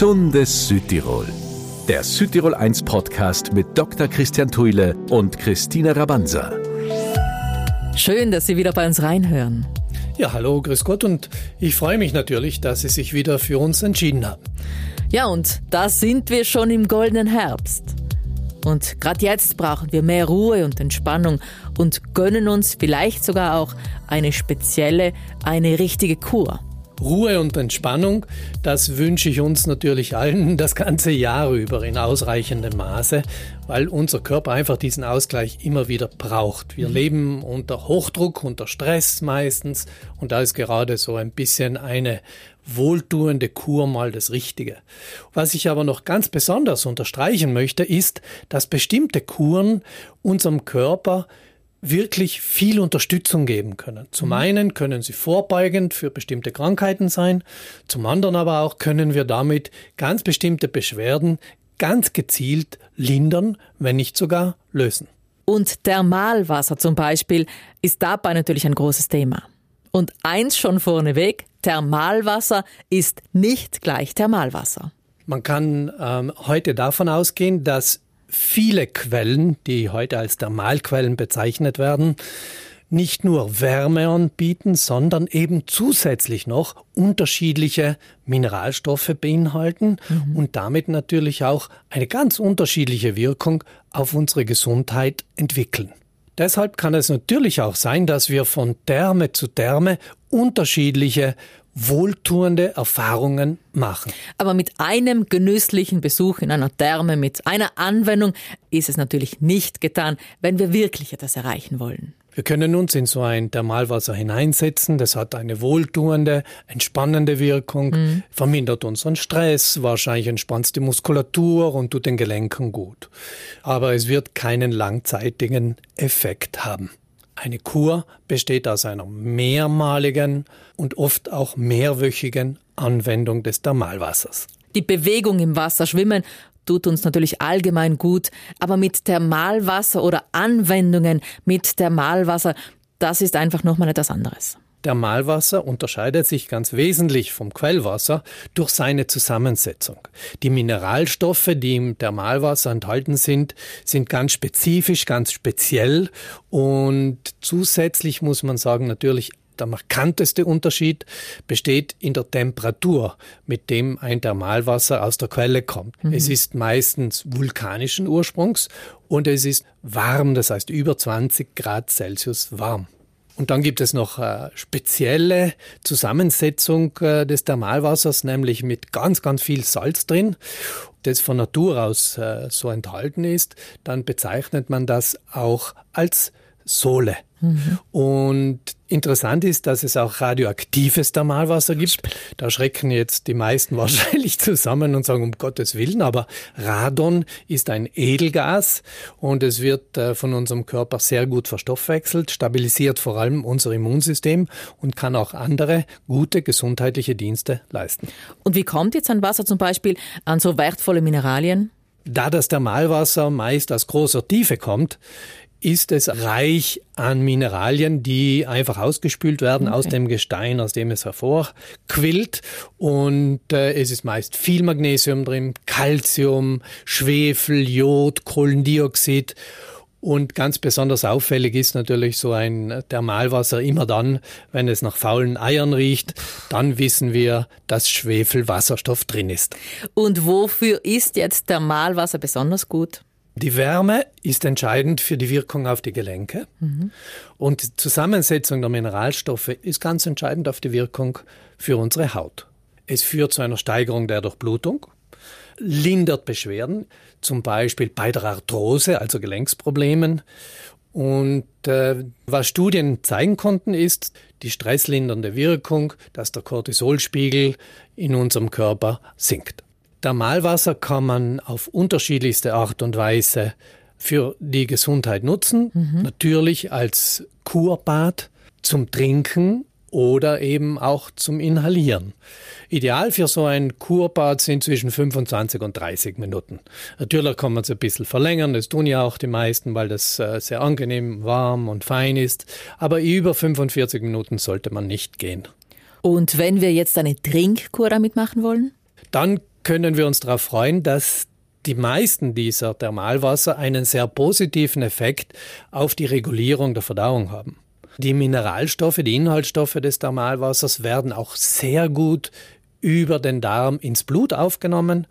Gesundes Südtirol. Der Südtirol 1 Podcast mit Dr. Christian Thuile und Christina Rabanza. Schön, dass Sie wieder bei uns reinhören. Ja, hallo, grüß Gott und ich freue mich natürlich, dass Sie sich wieder für uns entschieden haben. Ja, und da sind wir schon im goldenen Herbst. Und gerade jetzt brauchen wir mehr Ruhe und Entspannung und gönnen uns vielleicht sogar auch eine spezielle, eine richtige Kur. Ruhe und Entspannung, das wünsche ich uns natürlich allen das ganze Jahr über in ausreichendem Maße, weil unser Körper einfach diesen Ausgleich immer wieder braucht. Wir mhm. leben unter Hochdruck, unter Stress meistens und da ist gerade so ein bisschen eine wohltuende Kur mal das Richtige. Was ich aber noch ganz besonders unterstreichen möchte, ist, dass bestimmte Kuren unserem Körper wirklich viel Unterstützung geben können. Zum mhm. einen können sie vorbeugend für bestimmte Krankheiten sein, zum anderen aber auch können wir damit ganz bestimmte Beschwerden ganz gezielt lindern, wenn nicht sogar lösen. Und Thermalwasser zum Beispiel ist dabei natürlich ein großes Thema. Und eins schon vorneweg, Thermalwasser ist nicht gleich Thermalwasser. Man kann ähm, heute davon ausgehen, dass viele Quellen, die heute als Thermalquellen bezeichnet werden, nicht nur Wärme anbieten, sondern eben zusätzlich noch unterschiedliche Mineralstoffe beinhalten mhm. und damit natürlich auch eine ganz unterschiedliche Wirkung auf unsere Gesundheit entwickeln. Deshalb kann es natürlich auch sein, dass wir von Therme zu Therme unterschiedliche wohltuende Erfahrungen machen. Aber mit einem genüsslichen Besuch in einer Therme, mit einer Anwendung ist es natürlich nicht getan, wenn wir wirklich etwas erreichen wollen. Wir können uns in so ein Thermalwasser hineinsetzen. Das hat eine wohltuende, entspannende Wirkung, mhm. vermindert unseren Stress, wahrscheinlich entspannt die Muskulatur und tut den Gelenken gut. Aber es wird keinen langzeitigen Effekt haben. Eine Kur besteht aus einer mehrmaligen und oft auch mehrwöchigen Anwendung des Thermalwassers. Die Bewegung im Wasser, Schwimmen, tut uns natürlich allgemein gut, aber mit Thermalwasser oder Anwendungen mit Thermalwasser, das ist einfach nochmal etwas anderes. Thermalwasser unterscheidet sich ganz wesentlich vom Quellwasser durch seine Zusammensetzung. Die Mineralstoffe, die im Thermalwasser enthalten sind, sind ganz spezifisch, ganz speziell und zusätzlich muss man sagen, natürlich der markanteste Unterschied besteht in der Temperatur, mit dem ein Thermalwasser aus der Quelle kommt. Mhm. Es ist meistens vulkanischen Ursprungs und es ist warm, das heißt über 20 Grad Celsius warm. Und dann gibt es noch eine spezielle Zusammensetzung äh, des Thermalwassers, nämlich mit ganz, ganz viel Salz drin, das von Natur aus äh, so enthalten ist. Dann bezeichnet man das auch als Sohle. Mhm. Und interessant ist, dass es auch radioaktives Thermalwasser gibt. Da schrecken jetzt die meisten wahrscheinlich zusammen und sagen, um Gottes Willen, aber Radon ist ein Edelgas und es wird äh, von unserem Körper sehr gut verstoffwechselt, stabilisiert vor allem unser Immunsystem und kann auch andere gute gesundheitliche Dienste leisten. Und wie kommt jetzt ein Wasser zum Beispiel an so wertvolle Mineralien? Da das Thermalwasser meist aus großer Tiefe kommt, ist es reich an Mineralien, die einfach ausgespült werden okay. aus dem Gestein, aus dem es hervorquillt. Und äh, es ist meist viel Magnesium drin, Calcium, Schwefel, Jod, Kohlendioxid. Und ganz besonders auffällig ist natürlich so ein Thermalwasser immer dann, wenn es nach faulen Eiern riecht, dann wissen wir, dass Schwefelwasserstoff drin ist. Und wofür ist jetzt Thermalwasser besonders gut? Die Wärme ist entscheidend für die Wirkung auf die Gelenke mhm. und die Zusammensetzung der Mineralstoffe ist ganz entscheidend auf die Wirkung für unsere Haut. Es führt zu einer Steigerung der Durchblutung, lindert Beschwerden, zum Beispiel bei der Arthrose, also Gelenksproblemen. Und äh, was Studien zeigen konnten, ist die stresslindernde Wirkung, dass der Cortisolspiegel in unserem Körper sinkt. Thermalwasser kann man auf unterschiedlichste Art und Weise für die Gesundheit nutzen. Mhm. Natürlich als Kurbad zum Trinken oder eben auch zum Inhalieren. Ideal für so ein Kurbad sind zwischen 25 und 30 Minuten. Natürlich kann man es ein bisschen verlängern, das tun ja auch die meisten, weil das äh, sehr angenehm, warm und fein ist. Aber über 45 Minuten sollte man nicht gehen. Und wenn wir jetzt eine Trinkkur damit machen wollen? Dann können wir uns darauf freuen, dass die meisten dieser Thermalwasser einen sehr positiven Effekt auf die Regulierung der Verdauung haben. Die Mineralstoffe, die Inhaltsstoffe des Thermalwassers werden auch sehr gut über den Darm ins Blut aufgenommen,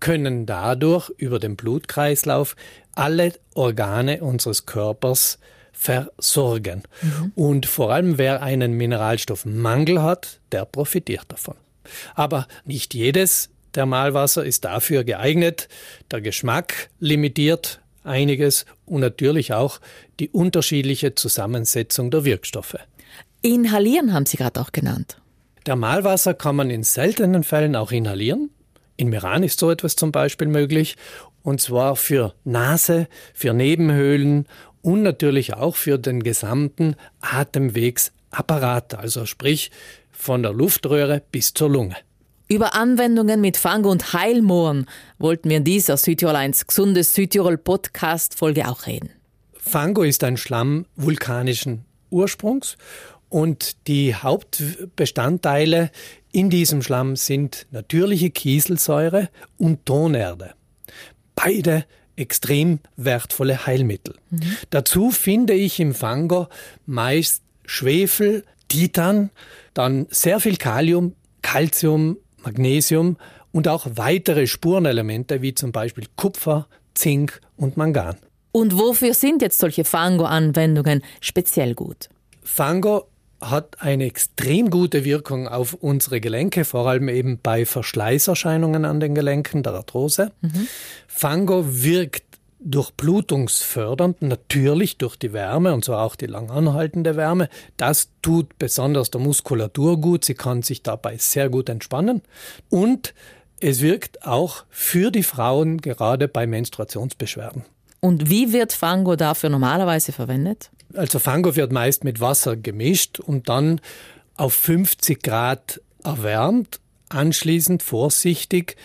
können dadurch über den Blutkreislauf alle Organe unseres Körpers versorgen. Mhm. Und vor allem wer einen Mineralstoffmangel hat, der profitiert davon. Aber nicht jedes Thermalwasser ist dafür geeignet. Der Geschmack limitiert einiges und natürlich auch die unterschiedliche Zusammensetzung der Wirkstoffe. Inhalieren haben Sie gerade auch genannt. Thermalwasser kann man in seltenen Fällen auch inhalieren. In Meran ist so etwas zum Beispiel möglich. Und zwar für Nase, für Nebenhöhlen und natürlich auch für den gesamten Atemwegsapparat, also sprich von der Luftröhre bis zur Lunge. Über Anwendungen mit Fang- und Heilmooren wollten wir in dieser Südtirol 1 Gesundes Südtirol Podcast Folge auch reden. Fango ist ein Schlamm vulkanischen Ursprungs und die Hauptbestandteile in diesem Schlamm sind natürliche Kieselsäure und Tonerde. Beide extrem wertvolle Heilmittel. Mhm. Dazu finde ich im Fango meist Schwefel, Titan, dann sehr viel Kalium, Calcium, Magnesium und auch weitere Spurenelemente wie zum Beispiel Kupfer, Zink und Mangan. Und wofür sind jetzt solche Fango-Anwendungen speziell gut? Fango hat eine extrem gute Wirkung auf unsere Gelenke, vor allem eben bei Verschleißerscheinungen an den Gelenken, der Arthrose. Mhm. Fango wirkt durchblutungsfördernd, natürlich durch die Wärme und zwar auch die langanhaltende Wärme. Das tut besonders der Muskulatur gut. Sie kann sich dabei sehr gut entspannen. Und es wirkt auch für die Frauen gerade bei Menstruationsbeschwerden. Und wie wird Fango dafür normalerweise verwendet? Also Fango wird meist mit Wasser gemischt und dann auf 50 Grad erwärmt, anschließend vorsichtig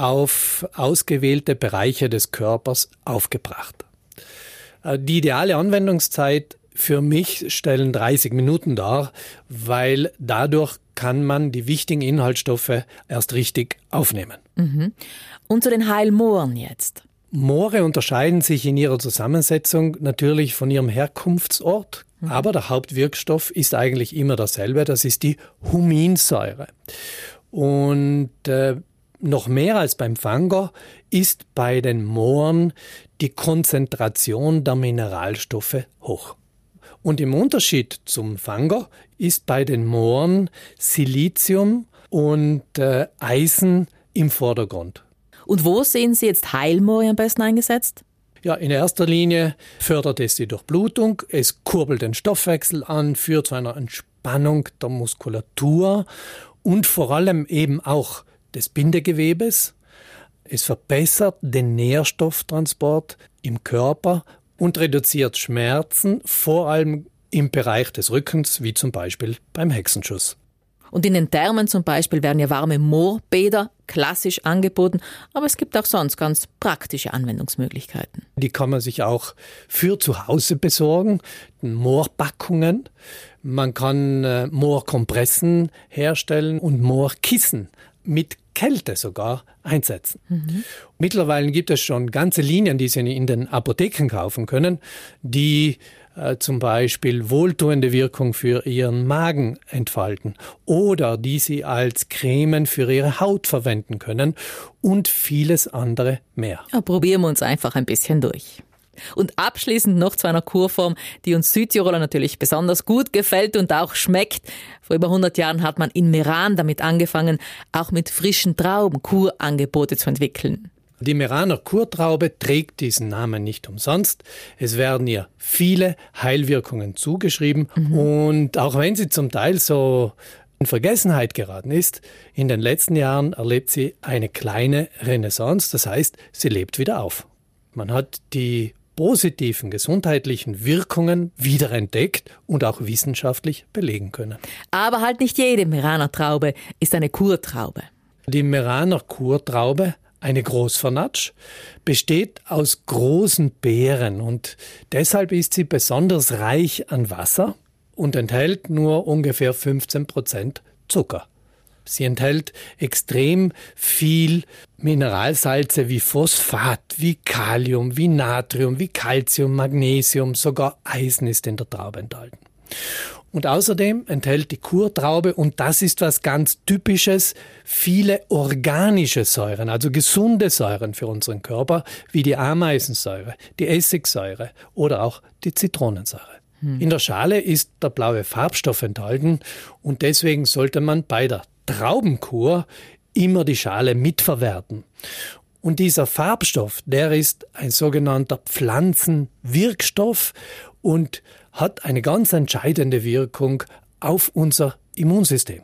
auf ausgewählte Bereiche des Körpers aufgebracht. Äh, die ideale Anwendungszeit für mich stellen 30 Minuten dar, weil dadurch kann man die wichtigen Inhaltsstoffe erst richtig aufnehmen. Mhm. Und zu den Heilmooren jetzt. Moore unterscheiden sich in ihrer Zusammensetzung natürlich von ihrem Herkunftsort, mhm. aber der Hauptwirkstoff ist eigentlich immer dasselbe, das ist die Huminsäure. Und äh, noch mehr als beim Fanger ist bei den Mooren die Konzentration der Mineralstoffe hoch. Und im Unterschied zum Fanger ist bei den Mooren Silizium und äh, Eisen im Vordergrund. Und wo sehen Sie jetzt Heilmoor am besten eingesetzt? Ja, in erster Linie fördert es die Durchblutung, es kurbelt den Stoffwechsel an, führt zu einer Entspannung der Muskulatur und vor allem eben auch des Bindegewebes. Es verbessert den Nährstofftransport im Körper und reduziert Schmerzen, vor allem im Bereich des Rückens, wie zum Beispiel beim Hexenschuss. Und in den Thermen zum Beispiel werden ja warme Moorbäder klassisch angeboten, aber es gibt auch sonst ganz praktische Anwendungsmöglichkeiten. Die kann man sich auch für zu Hause besorgen, Moorpackungen. Man kann äh, Moorkompressen herstellen und Moorkissen mit Kälte sogar einsetzen. Mhm. Mittlerweile gibt es schon ganze Linien, die Sie in den Apotheken kaufen können, die äh, zum Beispiel wohltuende Wirkung für ihren Magen entfalten oder die sie als Cremen für ihre Haut verwenden können und vieles andere mehr. Ja, probieren wir uns einfach ein bisschen durch. Und abschließend noch zu einer Kurform, die uns Südtiroler natürlich besonders gut gefällt und auch schmeckt. Vor über 100 Jahren hat man in Meran damit angefangen, auch mit frischen Trauben Kurangebote zu entwickeln. Die Meraner Kurtraube trägt diesen Namen nicht umsonst. Es werden ihr viele Heilwirkungen zugeschrieben mhm. und auch wenn sie zum Teil so in Vergessenheit geraten ist, in den letzten Jahren erlebt sie eine kleine Renaissance, das heißt, sie lebt wieder auf. Man hat die positiven gesundheitlichen Wirkungen wiederentdeckt und auch wissenschaftlich belegen können. Aber halt nicht jede Meraner Traube ist eine Kurtraube. Die Meraner Kurtraube eine Großvernatsch, besteht aus großen Beeren und deshalb ist sie besonders reich an Wasser und enthält nur ungefähr 15 Prozent Zucker. Sie enthält extrem viel Mineralsalze wie Phosphat, wie Kalium, wie Natrium, wie Calcium, Magnesium, sogar Eisen ist in der Traube enthalten. Und außerdem enthält die Kurtraube, und das ist was ganz Typisches, viele organische Säuren, also gesunde Säuren für unseren Körper, wie die Ameisensäure, die Essigsäure oder auch die Zitronensäure. Hm. In der Schale ist der blaue Farbstoff enthalten und deswegen sollte man bei der Traubenkur immer die Schale mitverwerten. Und dieser Farbstoff, der ist ein sogenannter Pflanzenwirkstoff und hat eine ganz entscheidende Wirkung auf unser Immunsystem.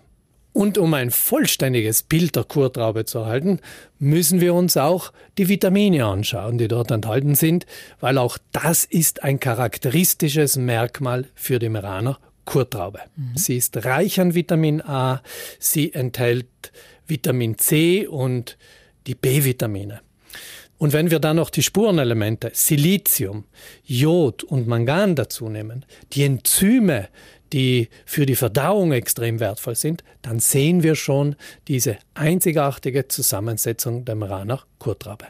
Und um ein vollständiges Bild der Kurtraube zu erhalten, müssen wir uns auch die Vitamine anschauen, die dort enthalten sind, weil auch das ist ein charakteristisches Merkmal für die Meraner Kurtraube. Mhm. Sie ist reich an Vitamin A, sie enthält Vitamin C und die B-Vitamine. Und wenn wir dann noch die Spurenelemente Silizium, Jod und Mangan dazu nehmen, die Enzyme, die für die Verdauung extrem wertvoll sind, dann sehen wir schon diese einzigartige Zusammensetzung der Meraner Kurtraube.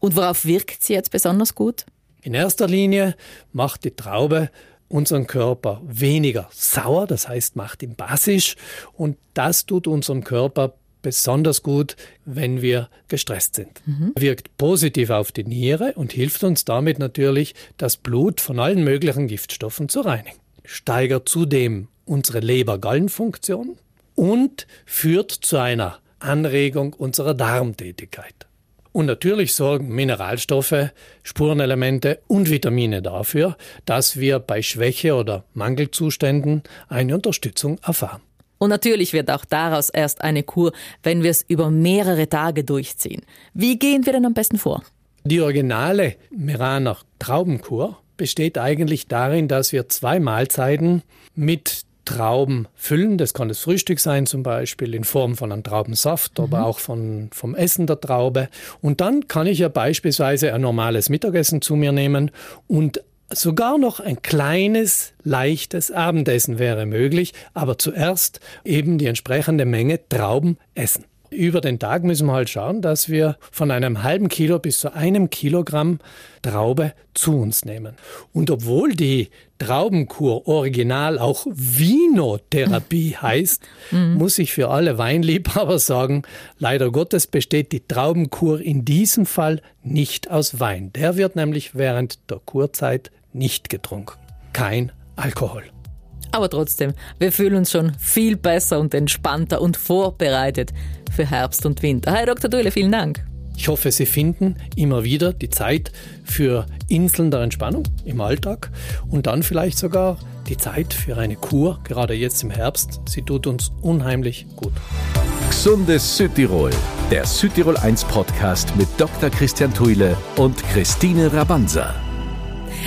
Und worauf wirkt sie jetzt besonders gut? In erster Linie macht die Traube unseren Körper weniger sauer, das heißt macht ihn basisch und das tut unserem Körper besonders gut, wenn wir gestresst sind. Mhm. Wirkt positiv auf die Niere und hilft uns damit natürlich, das Blut von allen möglichen Giftstoffen zu reinigen. Steigert zudem unsere Leber-Gallenfunktion und führt zu einer Anregung unserer Darmtätigkeit. Und natürlich sorgen Mineralstoffe, Spurenelemente und Vitamine dafür, dass wir bei Schwäche oder Mangelzuständen eine Unterstützung erfahren. Und natürlich wird auch daraus erst eine Kur, wenn wir es über mehrere Tage durchziehen. Wie gehen wir denn am besten vor? Die originale Meraner Traubenkur besteht eigentlich darin, dass wir zwei Mahlzeiten mit Trauben füllen. Das kann das Frühstück sein zum Beispiel in Form von einem Traubensaft, mhm. aber auch von, vom Essen der Traube. Und dann kann ich ja beispielsweise ein normales Mittagessen zu mir nehmen und Sogar noch ein kleines, leichtes Abendessen wäre möglich, aber zuerst eben die entsprechende Menge Trauben essen. Über den Tag müssen wir halt schauen, dass wir von einem halben Kilo bis zu einem Kilogramm Traube zu uns nehmen. Und obwohl die Traubenkur original auch Vinotherapie heißt, mhm. muss ich für alle Weinliebhaber sagen, leider Gottes besteht die Traubenkur in diesem Fall nicht aus Wein. Der wird nämlich während der Kurzeit nicht getrunken. Kein Alkohol. Aber trotzdem, wir fühlen uns schon viel besser und entspannter und vorbereitet für Herbst und Winter. Herr Dr. Duhle, vielen Dank. Ich hoffe, Sie finden immer wieder die Zeit für Inseln der Entspannung im Alltag und dann vielleicht sogar die Zeit für eine Kur, gerade jetzt im Herbst. Sie tut uns unheimlich gut. Gesundes Südtirol, der Südtirol 1 Podcast mit Dr. Christian Thuile und Christine Rabanza.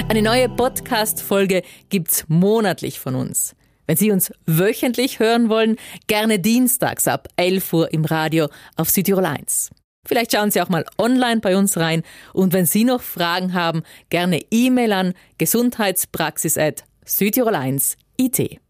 Eine neue Podcast-Folge gibt's monatlich von uns. Wenn Sie uns wöchentlich hören wollen, gerne dienstags ab 11 Uhr im Radio auf Südtirol 1. Vielleicht schauen Sie auch mal online bei uns rein und wenn Sie noch Fragen haben, gerne E-Mail an gesundheitspraxis at südtirol1 IT.